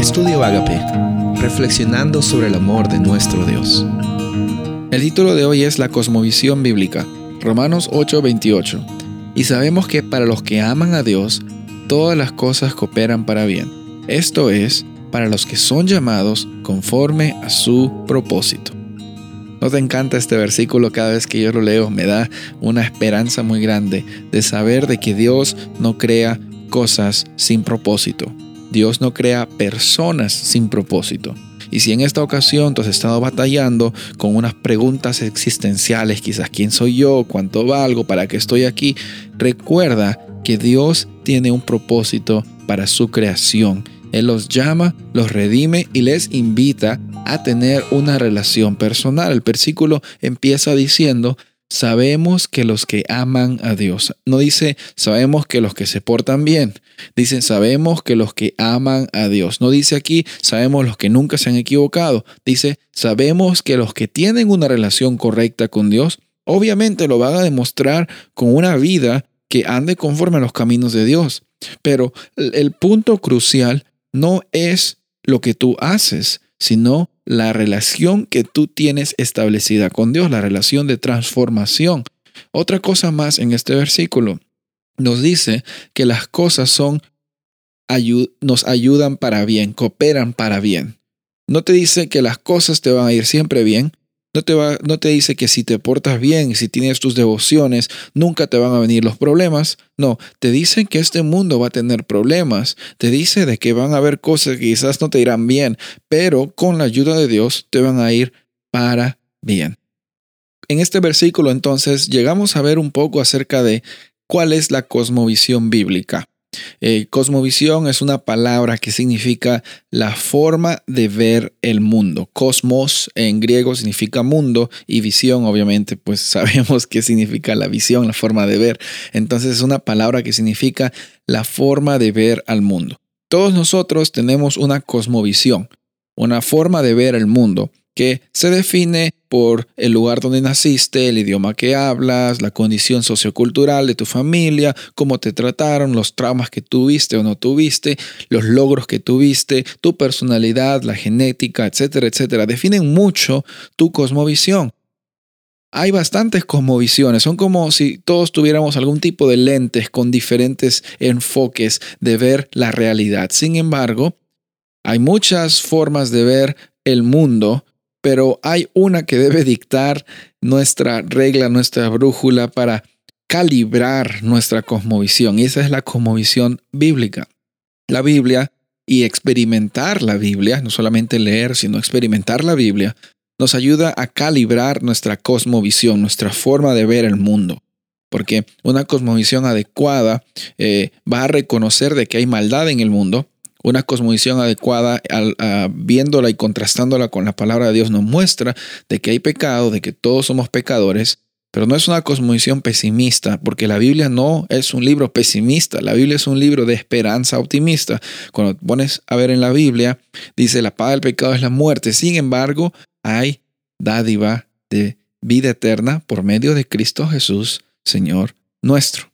Estudio Agape, reflexionando sobre el amor de nuestro Dios. El título de hoy es La cosmovisión bíblica, Romanos 8:28. Y sabemos que para los que aman a Dios, todas las cosas cooperan para bien. Esto es, para los que son llamados conforme a su propósito. ¿No te encanta este versículo? Cada vez que yo lo leo me da una esperanza muy grande de saber de que Dios no crea cosas sin propósito. Dios no crea personas sin propósito. Y si en esta ocasión tú has estado batallando con unas preguntas existenciales, quizás quién soy yo, cuánto valgo, para qué estoy aquí, recuerda que Dios tiene un propósito para su creación. Él los llama, los redime y les invita a tener una relación personal. El versículo empieza diciendo, sabemos que los que aman a Dios. No dice sabemos que los que se portan bien. Dice sabemos que los que aman a Dios. No dice aquí sabemos los que nunca se han equivocado. Dice sabemos que los que tienen una relación correcta con Dios, obviamente lo van a demostrar con una vida que ande conforme a los caminos de Dios. Pero el punto crucial no es lo que tú haces, sino la relación que tú tienes establecida con Dios, la relación de transformación. Otra cosa más en este versículo nos dice que las cosas son nos ayudan para bien, cooperan para bien. No te dice que las cosas te van a ir siempre bien, no te, va, no te dice que si te portas bien, si tienes tus devociones, nunca te van a venir los problemas. No, te dice que este mundo va a tener problemas. Te dice de que van a haber cosas que quizás no te irán bien, pero con la ayuda de Dios te van a ir para bien. En este versículo entonces llegamos a ver un poco acerca de cuál es la cosmovisión bíblica. Eh, cosmovisión es una palabra que significa la forma de ver el mundo. Cosmos en griego significa mundo y visión, obviamente, pues sabemos qué significa la visión, la forma de ver. Entonces es una palabra que significa la forma de ver al mundo. Todos nosotros tenemos una cosmovisión, una forma de ver el mundo que se define por el lugar donde naciste, el idioma que hablas, la condición sociocultural de tu familia, cómo te trataron, los traumas que tuviste o no tuviste, los logros que tuviste, tu personalidad, la genética, etcétera, etcétera. Definen mucho tu cosmovisión. Hay bastantes cosmovisiones, son como si todos tuviéramos algún tipo de lentes con diferentes enfoques de ver la realidad. Sin embargo, hay muchas formas de ver el mundo pero hay una que debe dictar nuestra regla, nuestra brújula para calibrar nuestra cosmovisión, y esa es la cosmovisión bíblica. La Biblia y experimentar la Biblia, no solamente leer, sino experimentar la Biblia, nos ayuda a calibrar nuestra cosmovisión, nuestra forma de ver el mundo. Porque una cosmovisión adecuada eh, va a reconocer de que hay maldad en el mundo, una cosmovisión adecuada, viéndola y contrastándola con la palabra de Dios, nos muestra de que hay pecado, de que todos somos pecadores, pero no es una cosmovisión pesimista, porque la Biblia no es un libro pesimista, la Biblia es un libro de esperanza optimista. Cuando pones a ver en la Biblia, dice, la paga del pecado es la muerte, sin embargo, hay dádiva de vida eterna por medio de Cristo Jesús, Señor nuestro.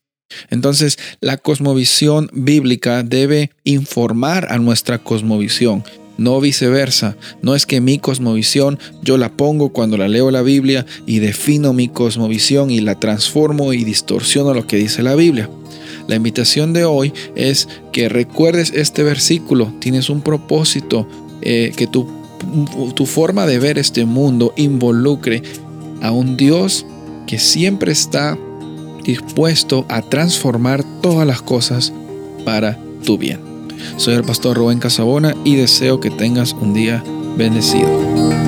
Entonces, la cosmovisión bíblica debe informar a nuestra cosmovisión, no viceversa. No es que mi cosmovisión yo la pongo cuando la leo la Biblia y defino mi cosmovisión y la transformo y distorsiono lo que dice la Biblia. La invitación de hoy es que recuerdes este versículo. Tienes un propósito, eh, que tu, tu forma de ver este mundo involucre a un Dios que siempre está dispuesto a transformar todas las cosas para tu bien. Soy el pastor Rubén Casabona y deseo que tengas un día bendecido.